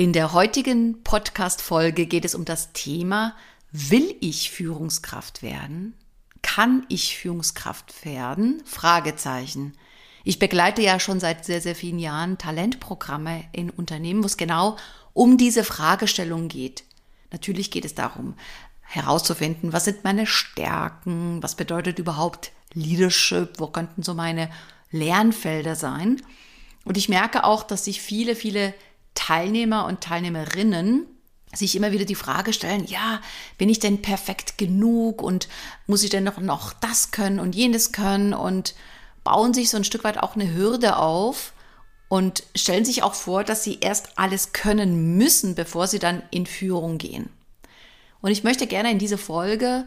In der heutigen Podcast-Folge geht es um das Thema, will ich Führungskraft werden? Kann ich Führungskraft werden? Fragezeichen. Ich begleite ja schon seit sehr, sehr vielen Jahren Talentprogramme in Unternehmen, wo es genau um diese Fragestellung geht. Natürlich geht es darum, herauszufinden, was sind meine Stärken, was bedeutet überhaupt Leadership, wo könnten so meine Lernfelder sein. Und ich merke auch, dass sich viele, viele Teilnehmer und Teilnehmerinnen sich immer wieder die Frage stellen, ja, bin ich denn perfekt genug und muss ich denn noch, noch das können und jenes können und bauen sich so ein Stück weit auch eine Hürde auf und stellen sich auch vor, dass sie erst alles können müssen, bevor sie dann in Führung gehen. Und ich möchte gerne in dieser Folge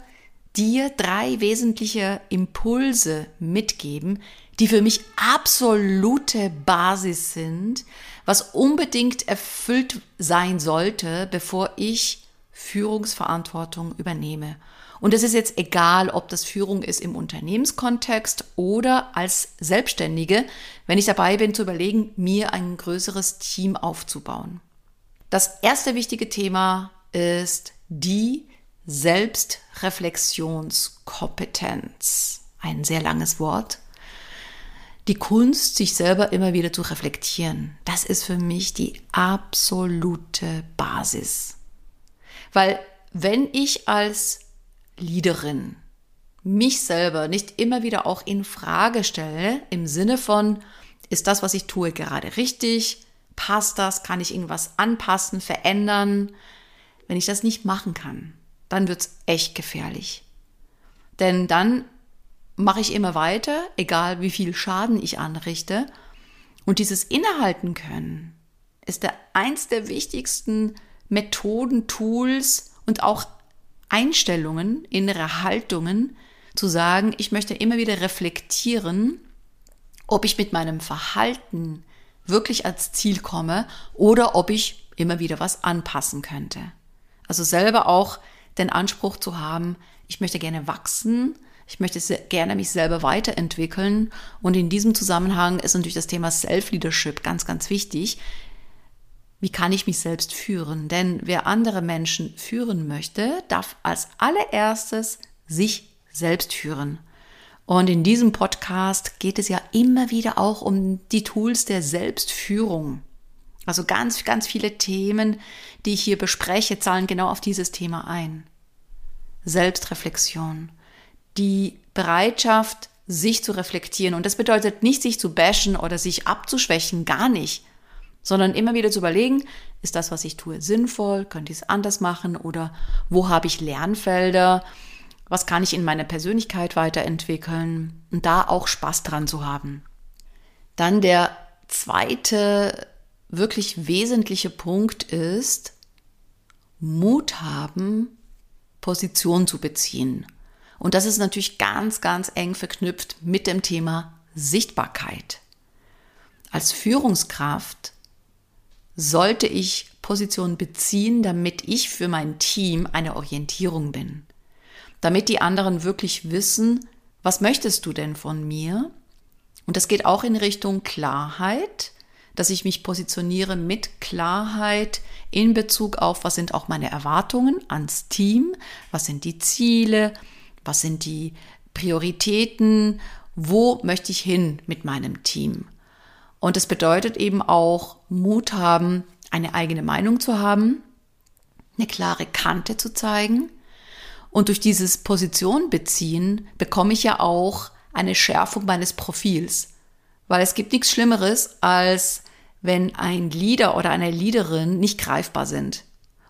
dir drei wesentliche Impulse mitgeben, die für mich absolute Basis sind, was unbedingt erfüllt sein sollte, bevor ich Führungsverantwortung übernehme. Und es ist jetzt egal, ob das Führung ist im Unternehmenskontext oder als Selbstständige, wenn ich dabei bin zu überlegen, mir ein größeres Team aufzubauen. Das erste wichtige Thema ist die Selbstreflexionskompetenz. Ein sehr langes Wort die Kunst, sich selber immer wieder zu reflektieren, das ist für mich die absolute Basis. Weil wenn ich als Leaderin mich selber nicht immer wieder auch in Frage stelle, im Sinne von, ist das, was ich tue, gerade richtig? Passt das? Kann ich irgendwas anpassen, verändern? Wenn ich das nicht machen kann, dann wird's echt gefährlich. Denn dann mache ich immer weiter, egal wie viel Schaden ich anrichte. Und dieses Innehalten können ist der eins der wichtigsten Methoden, Tools und auch Einstellungen, innere Haltungen, zu sagen, ich möchte immer wieder reflektieren, ob ich mit meinem Verhalten wirklich als Ziel komme oder ob ich immer wieder was anpassen könnte. Also selber auch den Anspruch zu haben, ich möchte gerne wachsen, ich möchte gerne mich selber weiterentwickeln. Und in diesem Zusammenhang ist natürlich das Thema Self-Leadership ganz, ganz wichtig. Wie kann ich mich selbst führen? Denn wer andere Menschen führen möchte, darf als allererstes sich selbst führen. Und in diesem Podcast geht es ja immer wieder auch um die Tools der Selbstführung. Also ganz, ganz viele Themen, die ich hier bespreche, zahlen genau auf dieses Thema ein. Selbstreflexion die Bereitschaft, sich zu reflektieren. Und das bedeutet nicht, sich zu bashen oder sich abzuschwächen, gar nicht, sondern immer wieder zu überlegen, ist das, was ich tue, sinnvoll? Könnte ich es anders machen? Oder wo habe ich Lernfelder? Was kann ich in meiner Persönlichkeit weiterentwickeln? Und da auch Spaß dran zu haben. Dann der zweite wirklich wesentliche Punkt ist, Mut haben, Position zu beziehen. Und das ist natürlich ganz, ganz eng verknüpft mit dem Thema Sichtbarkeit. Als Führungskraft sollte ich Position beziehen, damit ich für mein Team eine Orientierung bin. Damit die anderen wirklich wissen, was möchtest du denn von mir? Und das geht auch in Richtung Klarheit, dass ich mich positioniere mit Klarheit in Bezug auf, was sind auch meine Erwartungen ans Team, was sind die Ziele, was sind die Prioritäten? Wo möchte ich hin mit meinem Team? Und es bedeutet eben auch Mut haben, eine eigene Meinung zu haben, eine klare Kante zu zeigen. Und durch dieses Position beziehen bekomme ich ja auch eine Schärfung meines Profils. Weil es gibt nichts Schlimmeres, als wenn ein Leader oder eine Leaderin nicht greifbar sind.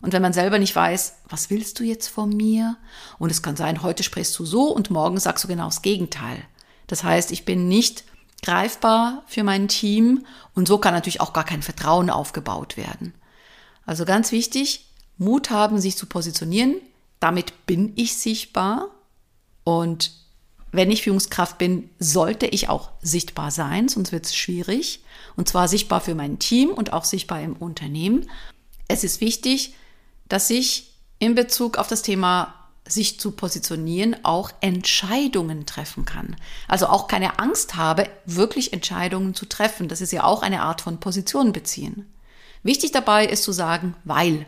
Und wenn man selber nicht weiß, was willst du jetzt von mir? Und es kann sein, heute sprichst du so und morgen sagst du genau das Gegenteil. Das heißt, ich bin nicht greifbar für mein Team und so kann natürlich auch gar kein Vertrauen aufgebaut werden. Also ganz wichtig, Mut haben, sich zu positionieren. Damit bin ich sichtbar. Und wenn ich Führungskraft bin, sollte ich auch sichtbar sein, sonst wird es schwierig. Und zwar sichtbar für mein Team und auch sichtbar im Unternehmen. Es ist wichtig, dass ich in Bezug auf das Thema sich zu positionieren, auch Entscheidungen treffen kann. Also auch keine Angst habe, wirklich Entscheidungen zu treffen. Das ist ja auch eine Art von Position beziehen. Wichtig dabei ist zu sagen, weil.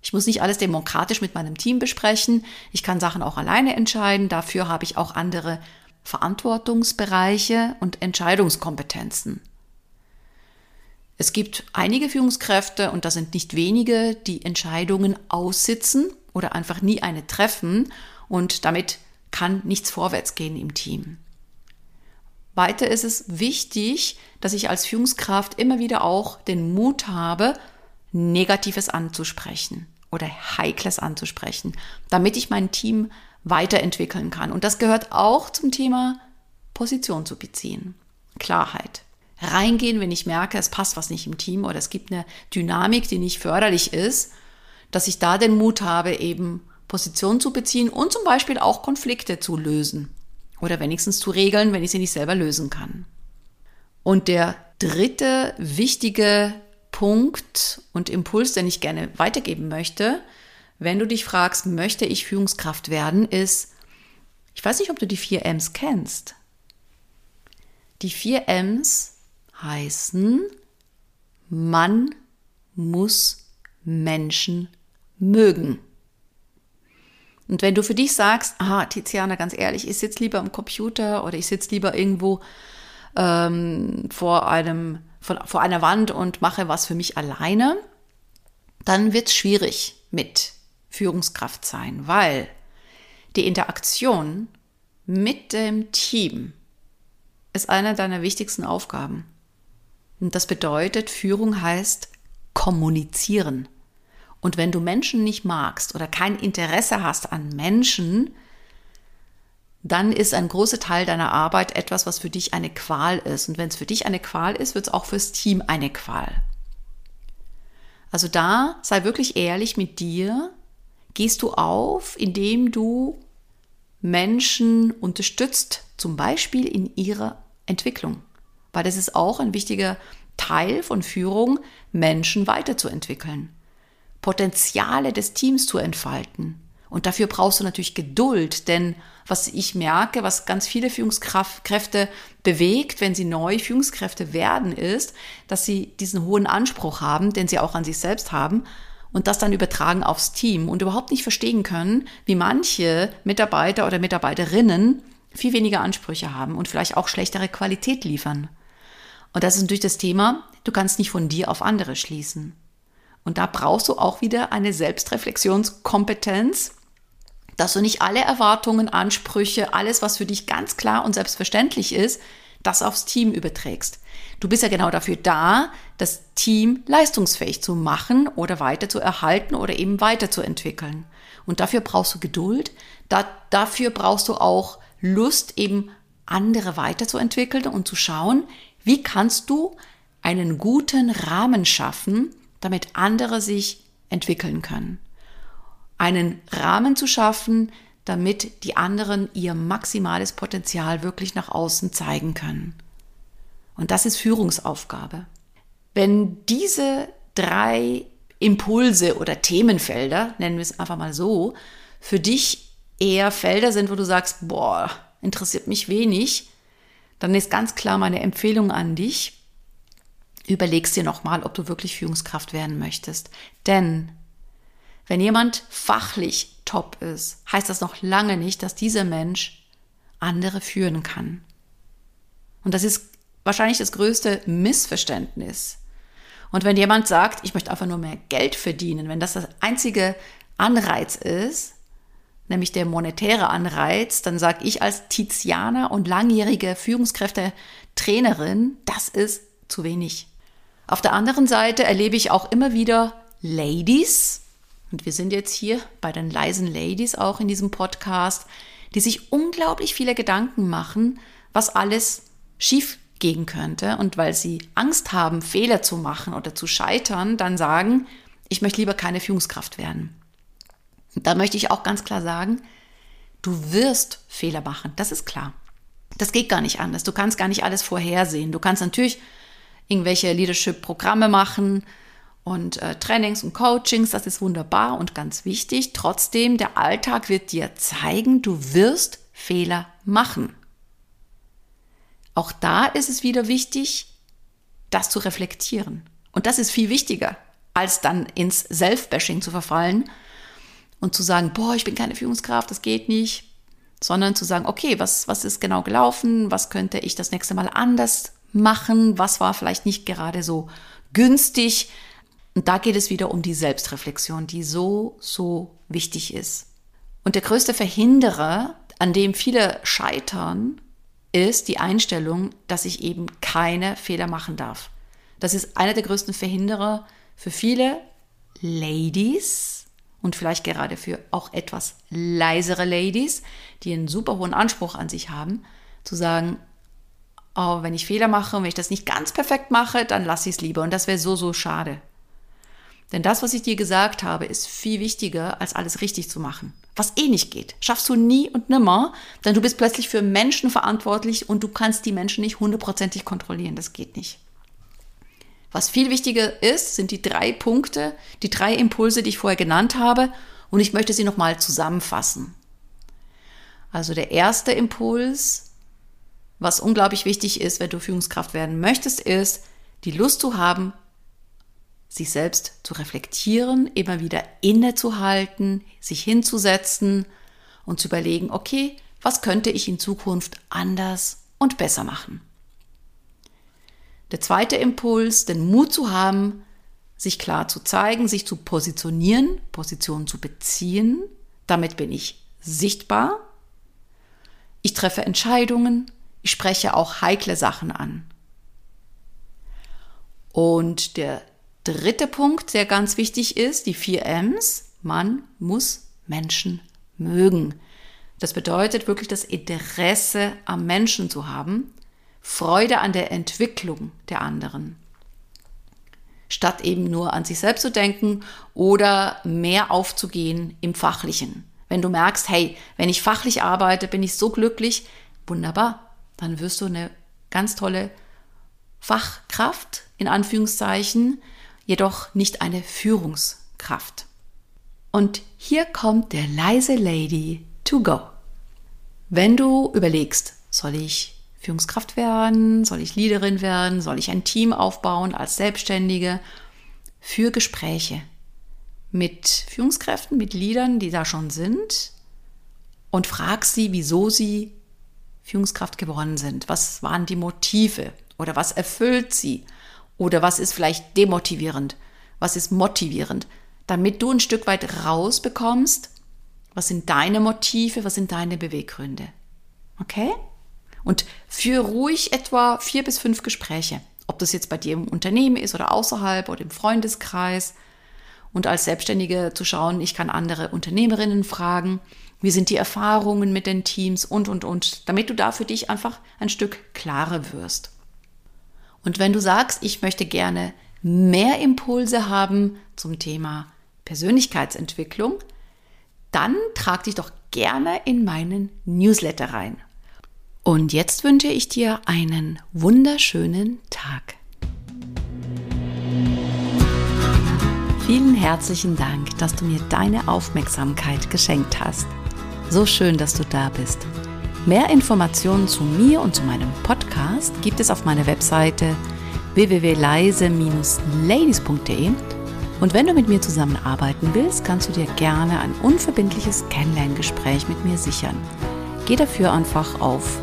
Ich muss nicht alles demokratisch mit meinem Team besprechen. Ich kann Sachen auch alleine entscheiden. Dafür habe ich auch andere Verantwortungsbereiche und Entscheidungskompetenzen. Es gibt einige Führungskräfte, und das sind nicht wenige, die Entscheidungen aussitzen oder einfach nie eine treffen und damit kann nichts vorwärts gehen im Team. Weiter ist es wichtig, dass ich als Führungskraft immer wieder auch den Mut habe, Negatives anzusprechen oder Heikles anzusprechen, damit ich mein Team weiterentwickeln kann. Und das gehört auch zum Thema Position zu beziehen. Klarheit. Reingehen, wenn ich merke, es passt was nicht im Team oder es gibt eine Dynamik, die nicht förderlich ist dass ich da den Mut habe, eben Position zu beziehen und zum Beispiel auch Konflikte zu lösen oder wenigstens zu regeln, wenn ich sie nicht selber lösen kann. Und der dritte wichtige Punkt und Impuls, den ich gerne weitergeben möchte, wenn du dich fragst, möchte ich Führungskraft werden, ist, ich weiß nicht, ob du die vier M's kennst. Die vier M's heißen, man muss Menschen mögen. Und wenn du für dich sagst, ah, Tiziana, ganz ehrlich, ich sitze lieber am Computer oder ich sitze lieber irgendwo ähm, vor, einem, vor, vor einer Wand und mache was für mich alleine, dann wird es schwierig mit Führungskraft sein, weil die Interaktion mit dem Team ist eine deiner wichtigsten Aufgaben. Und das bedeutet, Führung heißt kommunizieren. Und wenn du Menschen nicht magst oder kein Interesse hast an Menschen, dann ist ein großer Teil deiner Arbeit etwas, was für dich eine Qual ist. Und wenn es für dich eine Qual ist, wird es auch fürs Team eine Qual. Also da sei wirklich ehrlich mit dir. Gehst du auf, indem du Menschen unterstützt, zum Beispiel in ihrer Entwicklung. Weil das ist auch ein wichtiger Teil von Führung, Menschen weiterzuentwickeln. Potenziale des Teams zu entfalten. Und dafür brauchst du natürlich Geduld, denn was ich merke, was ganz viele Führungskräfte bewegt, wenn sie neu Führungskräfte werden, ist, dass sie diesen hohen Anspruch haben, den sie auch an sich selbst haben, und das dann übertragen aufs Team und überhaupt nicht verstehen können, wie manche Mitarbeiter oder Mitarbeiterinnen viel weniger Ansprüche haben und vielleicht auch schlechtere Qualität liefern. Und das ist natürlich das Thema, du kannst nicht von dir auf andere schließen. Und da brauchst du auch wieder eine Selbstreflexionskompetenz, dass du nicht alle Erwartungen, Ansprüche, alles, was für dich ganz klar und selbstverständlich ist, das aufs Team überträgst. Du bist ja genau dafür da, das Team leistungsfähig zu machen oder weiter zu erhalten oder eben weiterzuentwickeln. Und dafür brauchst du Geduld, da, dafür brauchst du auch Lust, eben andere weiterzuentwickeln und zu schauen, wie kannst du einen guten Rahmen schaffen, damit andere sich entwickeln können. Einen Rahmen zu schaffen, damit die anderen ihr maximales Potenzial wirklich nach außen zeigen können. Und das ist Führungsaufgabe. Wenn diese drei Impulse oder Themenfelder, nennen wir es einfach mal so, für dich eher Felder sind, wo du sagst, boah, interessiert mich wenig, dann ist ganz klar meine Empfehlung an dich, überlegst dir nochmal, ob du wirklich Führungskraft werden möchtest. Denn wenn jemand fachlich top ist, heißt das noch lange nicht, dass dieser Mensch andere führen kann. Und das ist wahrscheinlich das größte Missverständnis. Und wenn jemand sagt, ich möchte einfach nur mehr Geld verdienen, wenn das das einzige Anreiz ist, nämlich der monetäre Anreiz, dann sage ich als Tizianer und langjährige Führungskräfte-Trainerin, das ist zu wenig. Auf der anderen Seite erlebe ich auch immer wieder Ladies, und wir sind jetzt hier bei den leisen Ladies auch in diesem Podcast, die sich unglaublich viele Gedanken machen, was alles schief gehen könnte. Und weil sie Angst haben, Fehler zu machen oder zu scheitern, dann sagen, ich möchte lieber keine Führungskraft werden. Da möchte ich auch ganz klar sagen, du wirst Fehler machen, das ist klar. Das geht gar nicht anders. Du kannst gar nicht alles vorhersehen. Du kannst natürlich irgendwelche Leadership-Programme machen und äh, Trainings und Coachings, das ist wunderbar und ganz wichtig. Trotzdem, der Alltag wird dir zeigen, du wirst Fehler machen. Auch da ist es wieder wichtig, das zu reflektieren. Und das ist viel wichtiger, als dann ins Self-Bashing zu verfallen und zu sagen, boah, ich bin keine Führungskraft, das geht nicht, sondern zu sagen, okay, was, was ist genau gelaufen, was könnte ich das nächste Mal anders machen, was war vielleicht nicht gerade so günstig. Und da geht es wieder um die Selbstreflexion, die so, so wichtig ist. Und der größte Verhinderer, an dem viele scheitern, ist die Einstellung, dass ich eben keine Fehler machen darf. Das ist einer der größten Verhinderer für viele Ladies und vielleicht gerade für auch etwas leisere Ladies, die einen super hohen Anspruch an sich haben, zu sagen, oh, wenn ich Fehler mache und wenn ich das nicht ganz perfekt mache, dann lasse ich es lieber. Und das wäre so, so schade. Denn das, was ich dir gesagt habe, ist viel wichtiger, als alles richtig zu machen. Was eh nicht geht. Schaffst du nie und nimmer, denn du bist plötzlich für Menschen verantwortlich und du kannst die Menschen nicht hundertprozentig kontrollieren. Das geht nicht. Was viel wichtiger ist, sind die drei Punkte, die drei Impulse, die ich vorher genannt habe. Und ich möchte sie nochmal zusammenfassen. Also der erste Impuls, was unglaublich wichtig ist, wenn du Führungskraft werden möchtest, ist, die Lust zu haben, sich selbst zu reflektieren, immer wieder innezuhalten, sich hinzusetzen und zu überlegen, okay, was könnte ich in Zukunft anders und besser machen? Der zweite Impuls, den Mut zu haben, sich klar zu zeigen, sich zu positionieren, Positionen zu beziehen. Damit bin ich sichtbar. Ich treffe Entscheidungen. Ich spreche auch heikle Sachen an. Und der dritte Punkt, der ganz wichtig ist, die vier M's. Man muss Menschen mögen. Das bedeutet wirklich das Interesse am Menschen zu haben Freude an der Entwicklung der anderen. Statt eben nur an sich selbst zu denken oder mehr aufzugehen im Fachlichen. Wenn du merkst, hey, wenn ich fachlich arbeite, bin ich so glücklich, wunderbar, dann wirst du eine ganz tolle Fachkraft, in Anführungszeichen, jedoch nicht eine Führungskraft. Und hier kommt der leise Lady to go. Wenn du überlegst, soll ich Führungskraft werden? Soll ich Leaderin werden? Soll ich ein Team aufbauen als Selbstständige? Für Gespräche mit Führungskräften, mit Leadern, die da schon sind und frag sie, wieso sie Führungskraft geworden sind. Was waren die Motive oder was erfüllt sie? Oder was ist vielleicht demotivierend? Was ist motivierend? Damit du ein Stück weit rausbekommst, was sind deine Motive, was sind deine Beweggründe. Okay? Und führe ruhig etwa vier bis fünf Gespräche. Ob das jetzt bei dir im Unternehmen ist oder außerhalb oder im Freundeskreis. Und als Selbstständige zu schauen, ich kann andere Unternehmerinnen fragen, wie sind die Erfahrungen mit den Teams und, und, und, damit du da für dich einfach ein Stück klarer wirst. Und wenn du sagst, ich möchte gerne mehr Impulse haben zum Thema Persönlichkeitsentwicklung, dann trag dich doch gerne in meinen Newsletter rein. Und jetzt wünsche ich dir einen wunderschönen Tag. Vielen herzlichen Dank, dass du mir deine Aufmerksamkeit geschenkt hast. So schön, dass du da bist. Mehr Informationen zu mir und zu meinem Podcast gibt es auf meiner Webseite www.leise-ladies.de und wenn du mit mir zusammenarbeiten willst, kannst du dir gerne ein unverbindliches Kennenlerngespräch mit mir sichern. Geh dafür einfach auf